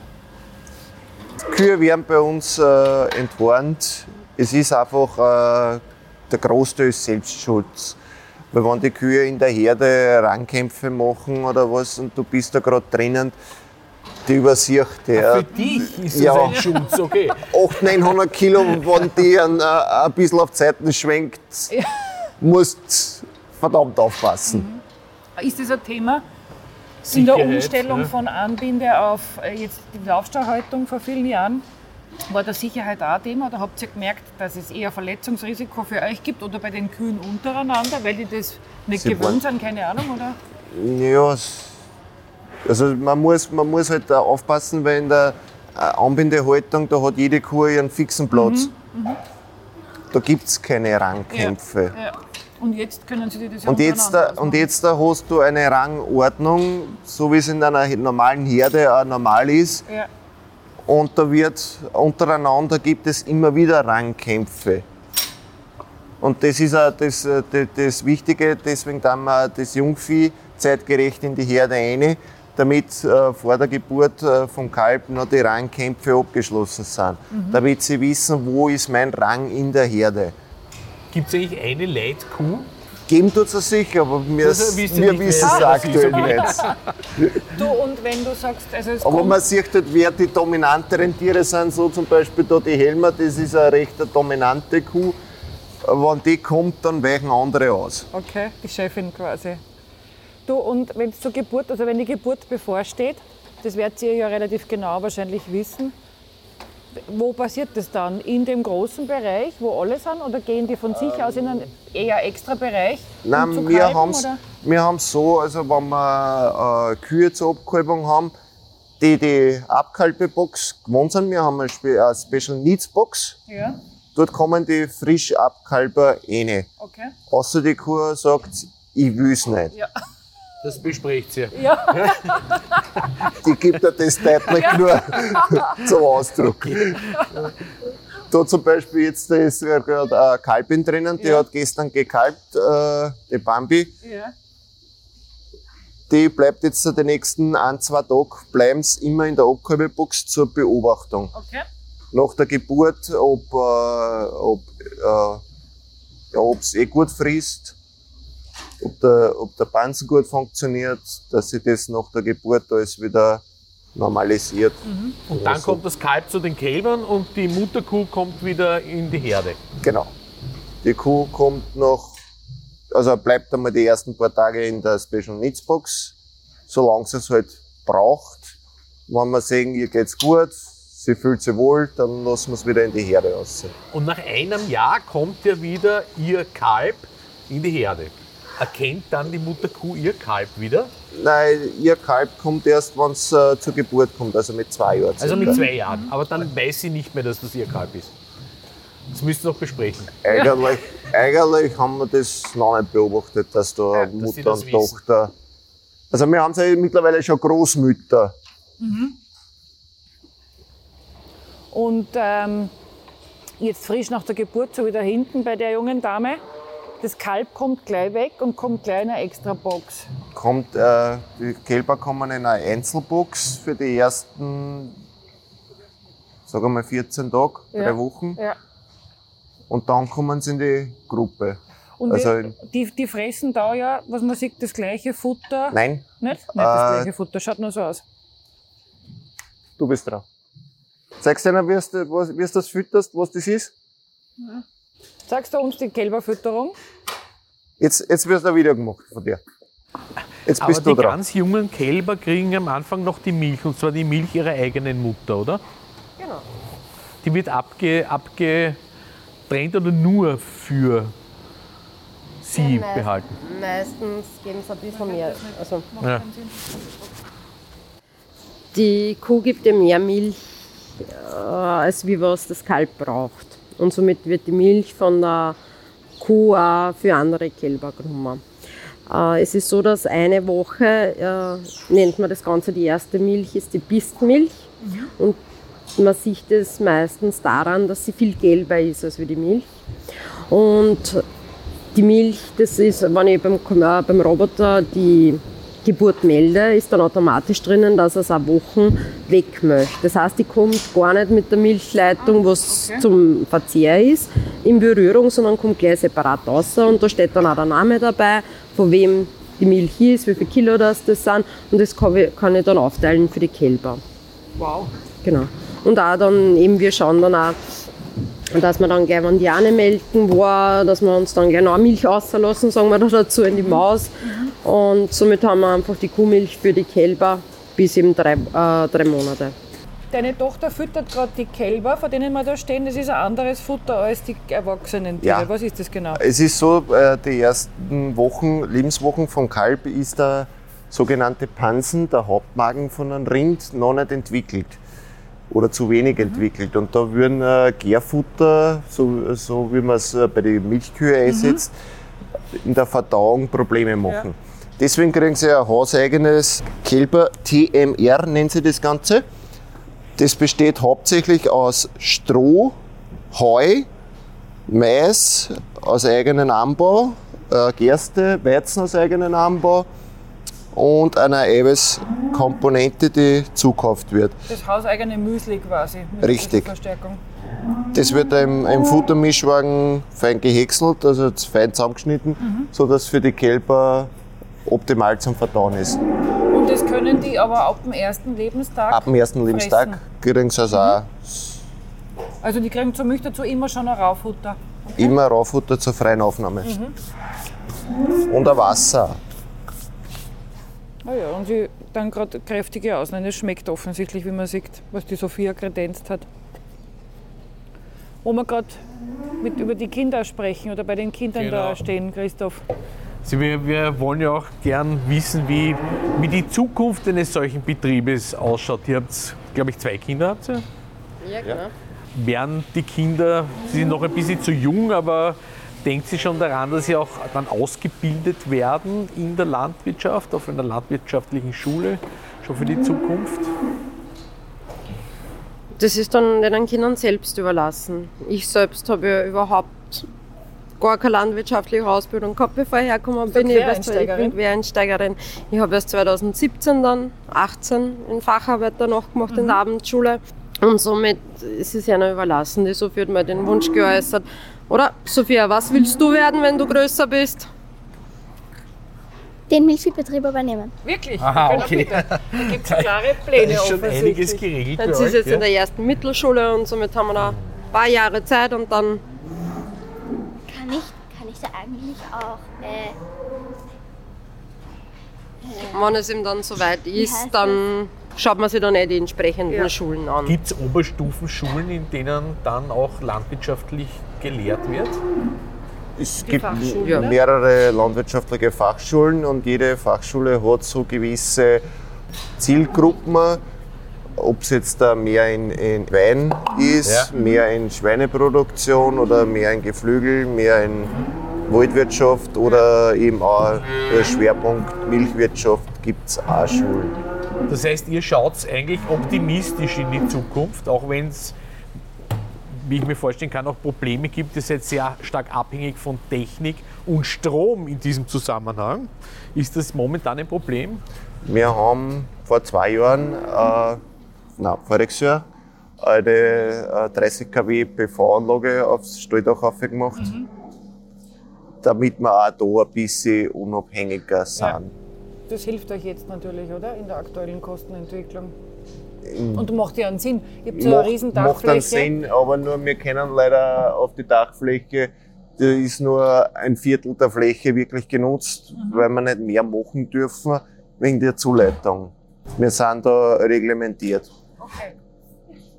Kühe werden bei uns äh, entwarnt. Es ist einfach, äh, der Großteil ist Selbstschutz. Weil wenn die Kühe in der Herde Rangkämpfe machen oder was und du bist da gerade drinnen, die übersicht Für der. dich ist Ja. das ein Schutz, okay. 800, 900 Kilo, wenn die ein, äh, ein bisschen auf die Seiten schwenkt, musst verdammt aufpassen. Ist das ein Thema? In der Umstellung ja. von Anbinde auf äh, jetzt die Laufstallhaltung vor vielen Jahren, war der Sicherheit auch ein Thema? Oder habt ihr gemerkt, dass es eher Verletzungsrisiko für euch gibt oder bei den Kühen untereinander, weil die das nicht Sie gewöhnt waren- sind? Keine Ahnung, oder? Ja, also man muss, man muss halt da aufpassen, weil in der äh, Anbindehaltung, da hat jede Kuh ihren fixen Platz. Da gibt es keine Rangkämpfe. Ja. Und jetzt können sie die das ja Und jetzt, da- und jetzt da hast du eine Rangordnung, so wie es in einer normalen Herde auch normal ist. Ja. Und da wird untereinander gibt es immer wieder Rangkämpfe. Und das ist auch das, äh, das, das Wichtige, deswegen tun wir das Jungvieh zeitgerecht in die Herde ein, damit äh, vor der Geburt äh, vom Kalb noch die Rangkämpfe abgeschlossen sind. Damit sie wissen, wo ist mein Rang in der Herde. Gibt es eigentlich eine Leitkuh? Geben tut es sicher, aber wir, Das wir wissen es aktuell nicht. Du, und wenn du sagst, also es Aber man sieht halt, wer die dominanteren Tiere sind, so zum Beispiel da die Helmer, das ist eine recht dominante Kuh. Wenn die kommt, dann weichen andere aus. Okay, die Chefin quasi. Du, und wenn es zur Geburt, also wenn die Geburt bevorsteht, das werdet ihr ja relativ genau wahrscheinlich wissen, wo passiert das dann? In dem großen Bereich, wo alle sind, oder gehen die von sich aus in einen eher extra Bereich? um Nein, wir kalben, haben es wir so, also wenn wir äh, Kühe zur Abkalbung haben, die die Abkalbebox gewohnt sind, wir haben eine, Spe eine Special Needs Box, Ja, dort kommen die frisch Abkalber rein. okay. Außer die Kuh sagt, ich will es nicht. Ja. Das bespricht sie. Ja, Die gibt er das deutlich nur zum Ausdruck. Da zum Beispiel jetzt da ist ja gerade eine Kalbin drinnen, die Ja. hat gestern gekalbt, äh, die Bambi. ja. Die bleibt jetzt die nächsten ein, zwei Tage bleiben's immer in der Abkalbebox zur Beobachtung. okay. Nach der Geburt, ob äh, ob äh, ja, ob's eh gut frisst, ob der, ob der Panzer gut funktioniert, dass sich das nach der Geburt alles wieder normalisiert. Und dann kommt das Kalb zu den Kälbern und die Mutterkuh kommt wieder in die Herde. Genau. Die Kuh kommt noch, also bleibt einmal die ersten paar Tage in der Special Needs Box, solange sie es halt braucht. Wenn wir sehen, ihr geht's gut, sie fühlt sich wohl, dann lassen wir es wieder in die Herde raus. Und nach einem Jahr kommt ja wieder ihr Kalb in die Herde. Erkennt dann die Mutterkuh ihr Kalb wieder? Nein, ihr Kalb kommt erst, wenn es äh, zur Geburt kommt, also mit zwei Jahren. Also mit zwei Jahren. Aber dann weiß sie nicht mehr, dass das ihr Kalb ist. Das müsst ihr noch besprechen. Eigentlich, eigentlich haben wir das noch nicht beobachtet, dass da Ja, dass sie Mutter das und wissen. Tochter. Also wir haben ja mittlerweile schon Großmütter. Und ähm, jetzt frisch nach der Geburt, so wie da hinten bei der jungen Dame, das Kalb kommt gleich weg und kommt gleich in eine extra Box. kommt, äh, die Kälber kommen in eine Einzelbox für die ersten, sagen wir mal 14 Tage, Ja. drei Wochen. Ja. Und dann kommen sie in die Gruppe. Und Also die, die fressen da ja, was man sieht, das gleiche Futter. Nein, Nicht? Nicht das Äh, gleiche Futter, schaut nur so aus. du bist dran. Zeigst du ihnen, wie du was- wie du das fütterst, was das ist? Sagst du uns die Kälberfütterung? Jetzt, jetzt wird ein Video gemacht von dir. Jetzt Aber bist du die dran. ganz jungen Kälber kriegen am Anfang noch die Milch, und zwar die Milch ihrer eigenen Mutter, oder? Genau. Die wird abge, abgetrennt oder nur für sie Meist- behalten? Meistens geben sie ein bisschen mehr. Also, Ja. die Kuh gibt ja mehr Milch, äh, als wie was das Kalb braucht. Und somit wird die Milch von der Kuh auch für andere Kälber genommen. Äh, es ist so, dass eine Woche, äh, nennt man das Ganze die erste Milch, ist die Bistmilch. Und man sieht es meistens daran, dass sie viel gelber ist als wie die Milch. Und die Milch, das ist, wenn ich beim, äh, beim Roboter die Geburt melde, ist dann automatisch drinnen, dass er es auch Wochen weg möchte. Das heißt, die kommt gar nicht mit der Milchleitung, was zum Verzehr ist, in Berührung, sondern kommt gleich separat raus. Und da steht dann auch der Name dabei, von wem die Milch ist, wie viel Kilo das, das sind. Und das kann ich, kann ich dann aufteilen für die Kälber. Wow. Genau. Und auch dann eben, wir schauen dann auch, dass wir dann gleich, wenn die eine melken war, dass wir uns dann gleich noch Milch auslassen, sagen wir da dazu, in die Maus. Und somit haben wir einfach die Kuhmilch für die Kälber bis eben drei, äh, drei Monate. Deine Tochter füttert gerade die Kälber, vor denen wir da stehen. Das ist ein anderes Futter als die erwachsenen Tiere. Ja. Was ist das genau? Es ist so, äh, die ersten Wochen, Lebenswochen vom Kalb ist der sogenannte Pansen, der Hauptmagen von einem Rind, noch nicht entwickelt oder zu wenig entwickelt. Und da würden äh, Gärfutter, so, so wie man es äh, bei den Milchkühe einsetzt, in der Verdauung Probleme machen. Deswegen kriegen sie ein hauseigenes Kälber TMR, nennen sie das Ganze. Das besteht hauptsächlich aus Stroh, Heu, Mais aus eigenem Anbau, äh, Gerste, Weizen aus eigenem Anbau und einer Eiweißkomponente, die zukauft wird. Das hauseigene Müsli quasi. Richtig. Verstärkung. Das wird im, im Futtermischwagen fein gehäckselt, also fein zusammengeschnitten, Mhm. sodass für die Kälber optimal zum Verdauen ist. Und das können die aber ab dem ersten Lebenstag. Ab dem ersten Lebenstag kriegen sie also auch Also die kriegen zur Milch dazu immer schon ein Raufutter. immer Raufutter zur freien Aufnahme. Mhm. Und ein Wasser. Ah ja, und sie dann gerade kräftige Ausnehmen. Es schmeckt offensichtlich, wie man sieht, was die Sophia kredenzt hat. Wo wir gerade mit über die Kinder sprechen oder bei den Kindern da Genau. stehen, Christoph. Also wir, wir wollen ja auch gern wissen, wie, wie die Zukunft eines solchen Betriebes ausschaut. Ihr habt, glaube ich, zwei Kinder. Habt ihr? Ja, genau. Werden die Kinder, sie sind noch ein bisschen zu jung, aber denkt sie schon daran, dass sie auch dann ausgebildet werden in der Landwirtschaft, auf einer landwirtschaftlichen Schule, schon für die Zukunft? Das ist dann den Kindern selbst überlassen. Ich selbst habe ja überhaupt gar keine landwirtschaftliche Ausbildung gehabt, bevor ich hergekommen bin. Ich bin Quereinsteigerin? Ich habe erst 2017 dann, 18, in Facharbeiter nachgemacht in der Abendschule. Und somit ist es einer überlassen. Die Sophie hat mir den Wunsch geäußert. Oder, Sophia, was willst du werden, wenn du größer bist? Den Milchviehbetrieb übernehmen. Wirklich? Aha, Ja, okay. bitte. Da gibt es klare Pläne ist schon einiges geregelt Jetzt ist jetzt ja? in der ersten Mittelschule und somit haben wir da ein paar Jahre Zeit und dann Kann ich, kann ich da eigentlich auch, äh, Wenn es ihm dann soweit ist, dann schaut man sich dann eh die entsprechenden Ja. Schulen an. Gibt es Oberstufenschulen, in denen dann auch landwirtschaftlich gelehrt wird? Es gibt Ja. ne? mehrere landwirtschaftliche Fachschulen und jede Fachschule hat so gewisse Zielgruppen. Ob es jetzt da mehr in, in Wein ist, Ja. mehr in Schweineproduktion oder mehr in Geflügel, mehr in Waldwirtschaft oder eben auch der Schwerpunkt Milchwirtschaft gibt es auch Schulen. Das heißt, ihr schaut eigentlich optimistisch in die Zukunft, auch wenn es, wie ich mir vorstellen kann, auch Probleme gibt. Ihr seid sehr stark abhängig von Technik und Strom in diesem Zusammenhang. Ist das momentan ein Problem? Wir haben vor zwei Jahren, äh, nein, voriges Jahr, eine äh, 30 kW PV-Anlage aufs Stalldach aufgemacht, damit wir auch da ein bisschen unabhängiger sind. Das hilft euch jetzt natürlich, oder? In der aktuellen Kostenentwicklung. Und macht ja einen Sinn. Ihr habt so eine riesen macht einen Dachfläche. Sinn, aber nur wir können leider auf die Dachfläche, da ist nur ein Viertel der Fläche wirklich genutzt, Mhm. weil wir nicht mehr machen dürfen wegen der Zuleitung. Wir sind da reglementiert.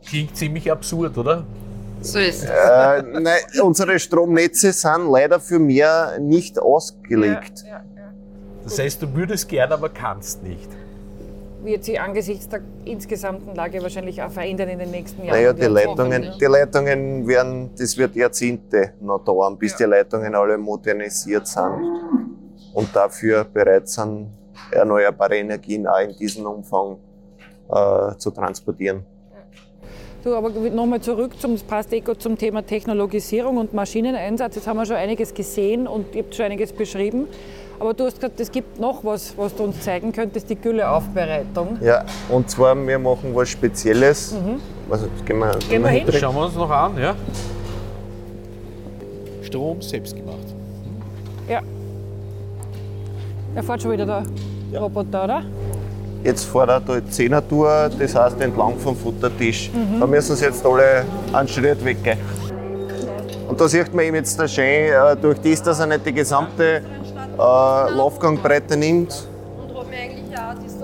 Klingt ziemlich absurd, oder? So ist es. Äh, nein, unsere Stromnetze sind leider für mehr nicht ausgelegt. Ja, ja, ja. Das heißt, du würdest gern, aber kannst nicht. Wird sich angesichts der insgesamten Lage wahrscheinlich auch verändern in den nächsten Jahren. Naja, die Leitungen, die Leitungen werden, das wird Jahrzehnte noch dauern, bis die Leitungen alle modernisiert sind und dafür bereit sind, erneuerbare Energien auch in diesem Umfang äh, zu transportieren. Du, aber nochmal zurück zum das passt eh gut zum Thema Technologisierung und Maschineneinsatz. Jetzt haben wir schon einiges gesehen und ihr habt schon einiges beschrieben. Aber du hast gesagt, es gibt noch was, was du uns zeigen könntest, die Gülleaufbereitung. Ja, und zwar, wir machen was Spezielles. Also, gehen wir, Gehen wir hin. Schauen wir uns noch an, ja? Strom selbst gemacht. Ja. Er fährt schon wieder der Roboter, oder? Jetzt fährt er die Zehnertour, das heißt entlang vom Futtertisch. Da müssen sie jetzt alle einen Schritt weggehen. Und da sieht man eben jetzt da schön, äh, durch das, dass er nicht die gesamte äh, Laufgangbreite nimmt,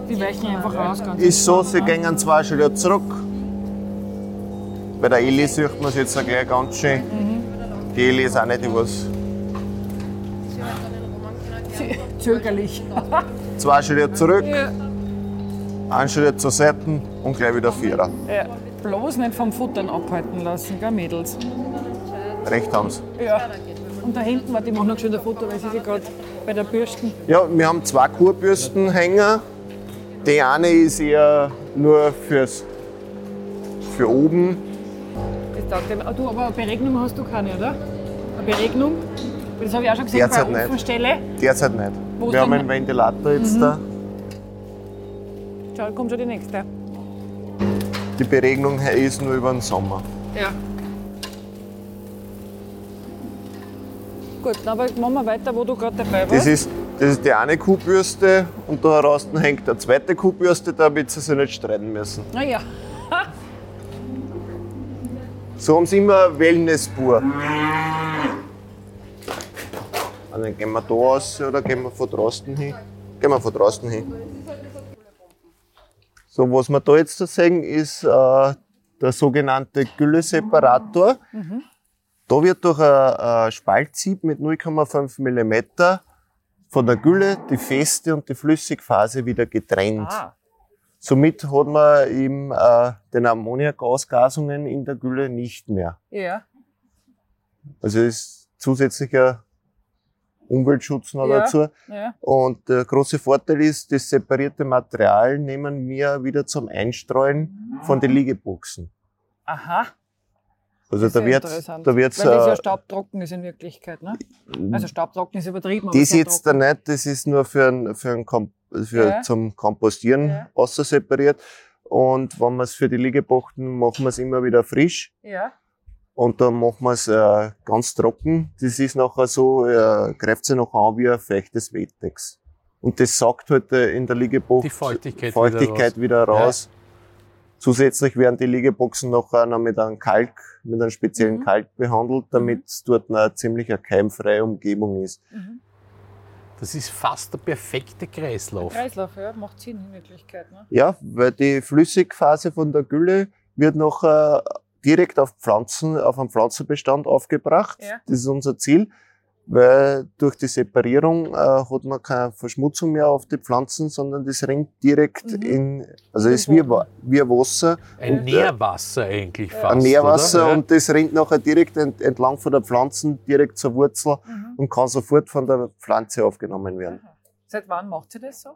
Die weichen einfach. Ganz ist so, sie gehen zwei Schritte zurück. Bei der Eli sieht man es jetzt gleich ganz schön. Die Eli ist auch nicht was. zögerlich. Zwei Schritte zurück, Ja. Einen Schritt zur Seite und gleich wieder Vierer. Ja. Bloß nicht vom Futtern abhalten lassen, gell, Mädels? Recht haben sie. Ja. Und da hinten, warte, ich mach noch schön der Foto, weil sie sich gerade bei der Bürsten. Ja, wir haben zwei Kurbürstenhänger. Die eine ist eher nur fürs, für oben. Das taugt. Ah, Du, aber eine Beregnung hast du keine, oder? Eine Beregnung? Das habe ich auch schon gesehen Derzeit bei der Ofenstelle. Derzeit nicht. Wo ist wir haben einen Ventilator jetzt da. Schau, kommt schon die nächste. Die Beregnung ist nur über den Sommer. Ja. Gut, aber machen wir weiter, wo du gerade dabei warst. Das ist, das ist die eine Kuhbürste und da heraus hängt eine zweite Kuhbürste, damit sie sich nicht streiten müssen. Naja. so haben sie immer Wellness-Pur. Ah, dann gehen wir da raus oder gehen wir von draußen hin? Gehen wir von draußen hin. So, was wir da jetzt sehen, ist äh, der sogenannte Gülleseparator. Da wird durch ein, ein Spaltsieb mit 0,5 mm von der Gülle die feste und die Flüssigphase wieder getrennt. ah, Somit hat man eben äh, den Ammoniakausgasungen in der Gülle nicht mehr. ja. Also ist zusätzlicher Umweltschutz noch Ja. dazu. ja. Und der große Vorteil ist, das separierte Material nehmen wir wieder zum Einstreuen von den Liegeboxen. Aha. Also da ist wird, da wird's, Weil das ja äh, staubtrocken ist in Wirklichkeit. Ne? Also staubtrocken ist übertrieben. das sehr jetzt da nicht, das ist nur für, ein, für, ein Kom für Ja. zum Kompostieren Ja. außer separiert. Und wenn wir es für die Liegebochten machen wir es immer wieder frisch. Ja. Und dann machen wir es äh, ganz trocken. Das ist nachher so, äh, greift sich nachher an wie ein feuchtes Wettex. Und das saugt halt äh, in der Liegebox Die Feuchtigkeit, Feuchtigkeit wieder raus. wieder raus. Zusätzlich werden die Liegeboxen nachher noch mit einem Kalk, mit einem speziellen Mhm. Kalk behandelt, damit es dort eine ziemlich eine keimfreie Umgebung ist. Mhm. Das ist fast der perfekte Kreislauf. Kreislauf, ja, macht Sinn in Wirklichkeit. Ne? Ja, weil die Flüssigphase von der Gülle wird nachher direkt auf Pflanzen, auf einen Pflanzenbestand aufgebracht. Ja. Das ist unser Ziel, weil durch die Separierung äh, hat man keine Verschmutzung mehr auf die Pflanzen, sondern das rinnt direkt Mhm. in, also es ist den wie, wie Wasser, Ein Und, äh, Nährwasser eigentlich fast. ein Nährwasser oder? Und das rinnt nachher direkt ent, entlang von der Pflanzen, direkt zur Wurzel Mhm. und kann sofort von der Pflanze aufgenommen werden. Aha. Seit wann macht sie das so?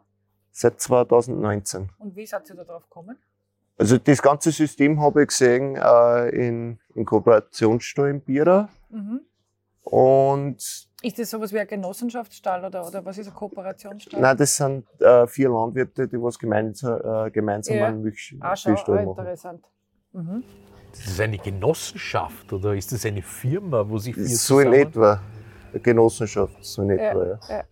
Seit 2019. Und wie seid ihr da drauf gekommen? Also das ganze System habe ich gesehen äh, in, in Kooperationsstall in Bira. Mhm. Und Ist das sowas wie ein Genossenschaftsstall oder, oder was ist ein Kooperationsstall? nein, das sind äh, vier Landwirte, die was gemeinsam, äh, gemeinsam Ja. einen Milch, ah, schau, Milchstall ah, machen. interessant. Mhm. Das ist eine Genossenschaft oder ist das eine Firma, wo sich vier So in etwa. Eine Genossenschaft, so in etwa, ja. Ja.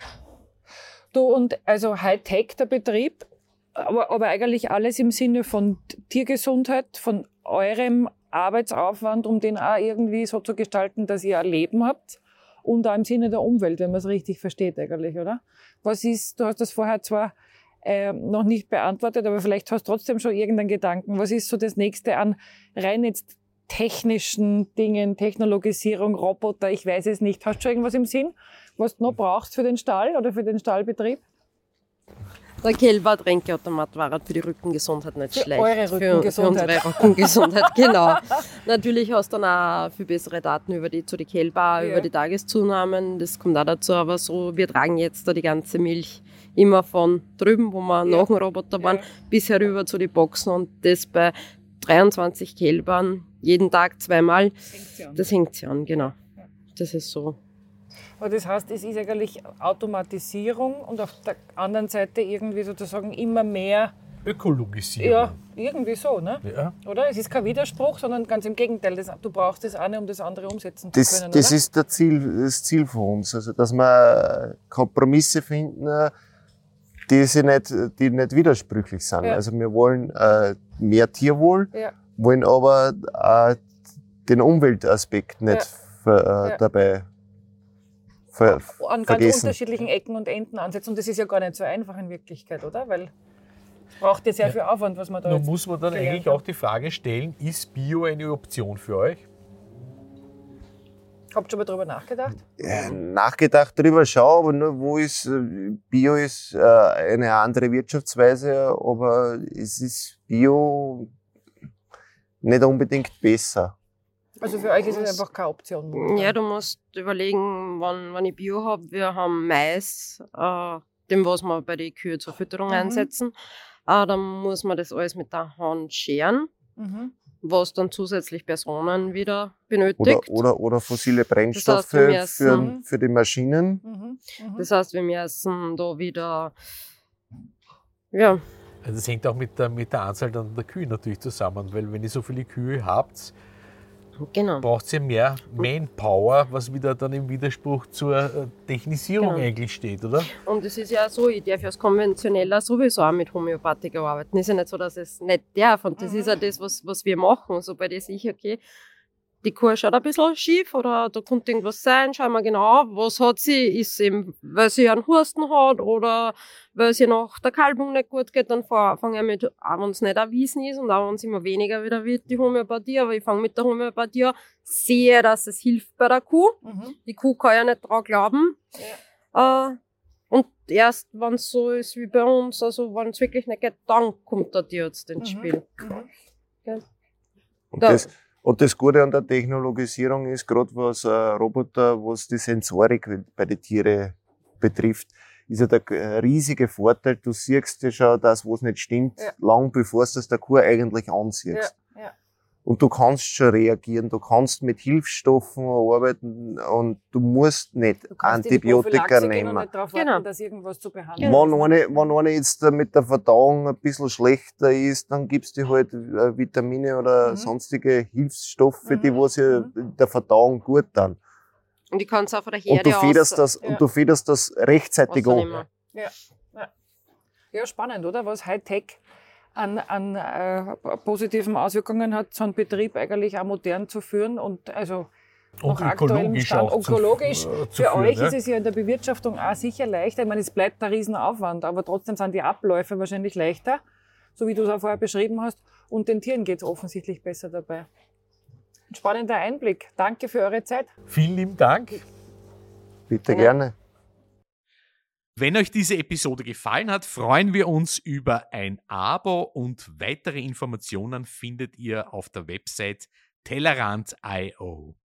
Du und also Hightech der Betrieb, aber, aber eigentlich alles im Sinne von Tiergesundheit, von eurem Arbeitsaufwand, um den auch irgendwie so zu gestalten, dass ihr ein Leben habt und auch im Sinne der Umwelt, wenn man es richtig versteht eigentlich, oder? Was ist, du hast das vorher zwar äh, noch nicht beantwortet, aber vielleicht hast du trotzdem schon irgendeinen Gedanken. Was ist so das nächste an rein jetzt technischen Dingen, Technologisierung, Roboter, ich weiß es nicht. Hast du schon irgendwas im Sinn, was du noch brauchst für den Stall oder für den Stallbetrieb? Der Kälbertränkeautomat war halt für die Rückengesundheit nicht Für schlecht. eure Für, Rückengesundheit. für unsere Rückengesundheit, genau. Natürlich hast du dann auch viel bessere Daten über die, zu die Kälber, Ja. über die Tageszunahmen. Das kommt auch dazu. Aber so, wir tragen jetzt da die ganze Milch immer von drüben, wo wir Ja. nach dem Roboter waren, Ja. bis herüber zu den Boxen und das bei 23 Kälbern jeden Tag zweimal. Das hängt sich an, genau. Das ist so. Aber das heißt, es ist eigentlich Automatisierung und auf der anderen Seite irgendwie sozusagen immer mehr, Ökologisierung. ja, irgendwie so, ne? Ja. Oder? Es ist kein Widerspruch, sondern ganz im Gegenteil. Das, du brauchst das eine, um das andere umsetzen zu Das, können. das oder? ist der Ziel, das Ziel von uns. Also, dass wir Kompromisse finden, die, sich nicht, die nicht widersprüchlich sind. Ja. Also, wir wollen äh, mehr Tierwohl, Ja. wollen aber äh, den Umweltaspekt nicht ver, äh, Ja. dabei ver, an ganz vergessen. unterschiedlichen Ecken und Enden ansetzen. Und das ist ja gar nicht so einfach in Wirklichkeit, oder? Weil es braucht ja sehr viel Aufwand, was man da Nun jetzt muss man dann eigentlich hat. auch die Frage stellen, ist Bio eine Option für euch? Habt ihr schon mal drüber nachgedacht? Ja, nachgedacht drüber schau, aber nur wo ist äh, Bio ist äh, eine andere Wirtschaftsweise, aber es ist Bio nicht unbedingt besser. Also für euch ist es einfach keine Option. momentan. Ja, du musst überlegen, wann, wann ich Bio habe. Wir haben Mais, äh, dem was wir bei den Kühe zur Fütterung Mhm. einsetzen. Äh, dann muss man das alles mit der Hand scheren, Mhm. was dann zusätzlich Personen wieder Oder, benötigt. oder, oder fossile Brennstoffe wir müssen- für, für die Maschinen. Mhm. Mhm. Das heißt, wir müssen da wieder ja, Also das hängt auch mit der, mit der Anzahl der Kühe natürlich zusammen, weil wenn ihr so viele Kühe habt, Genau. braucht ihr mehr Manpower, was wieder dann im Widerspruch zur äh, Technisierung Genau. eigentlich steht, oder? Und es ist ja so, ich darf ja als Konventioneller sowieso auch mit Homöopathika arbeiten. Ist ja nicht so, dass es nicht darf. Und das ist ja das, was, was wir machen. Sobald ich sehe, okay, die Kuh schaut ein bisschen schief oder da könnte irgendwas sein, schauen wir genau, was hat sie. Ist sie eben, weil sie einen Husten hat oder weil sie nach der Kalbung nicht gut geht, dann fange ich mit, auch wenn es nicht erwiesen ist und auch wenn es immer weniger wieder wird, die Homöopathie, aber ich fange mit der Homöopathie an, sehe, dass es hilft bei der Kuh. Mhm. Die Kuh kann ja nicht dran glauben. Äh, und erst, wenn es so ist wie bei uns, also wenn es wirklich nicht geht, dann kommt der Tierarzt ins Mhm. Spiel. Und Da- das, und das Gute an der Technologisierung ist, gerade was äh, Roboter, was die Sensorik bei den Tieren betrifft, ist ja der äh, riesige Vorteil, du siehst ja schon das, was nicht stimmt, Ja. lang bevor du das der Kuh eigentlich ansiehst. Ja. Und du kannst schon reagieren, du kannst mit Hilfsstoffen arbeiten und du musst nicht Du kannst die Antibiotika und nehmen. nicht darauf Genau. warten, dass irgendwas zu behandeln Wenn ist. eine, wenn eine jetzt mit der Verdauung ein bisschen schlechter ist, dann gibst du halt äh, Vitamine oder Mhm. sonstige Hilfsstoffe, die Mhm. was ja Mhm. der Verdauung gut tun. Und ich kann es auch von der Und Herde du federst aus das, Ja. und du federst das rechtzeitig ausnehmen. an. Ja, spannend, oder? Was Hightech an, an äh, positiven Auswirkungen hat, so einen Betrieb eigentlich auch modern zu führen und also Und nach ökologisch Stand, auch zu- ökologisch. äh, zu Für führen, euch ja. ist es ja in der Bewirtschaftung auch sicher leichter. Ich meine, es bleibt ein Riesenaufwand, aber trotzdem sind die Abläufe wahrscheinlich leichter, so wie du es auch vorher beschrieben hast. Und den Tieren geht es offensichtlich besser dabei. Ein spannender Einblick. Danke für eure Zeit. Vielen lieben Dank. Bitte Ja. gerne. Wenn euch diese Episode gefallen hat, freuen wir uns über ein Abo und weitere Informationen findet ihr auf der Website tellerant.io.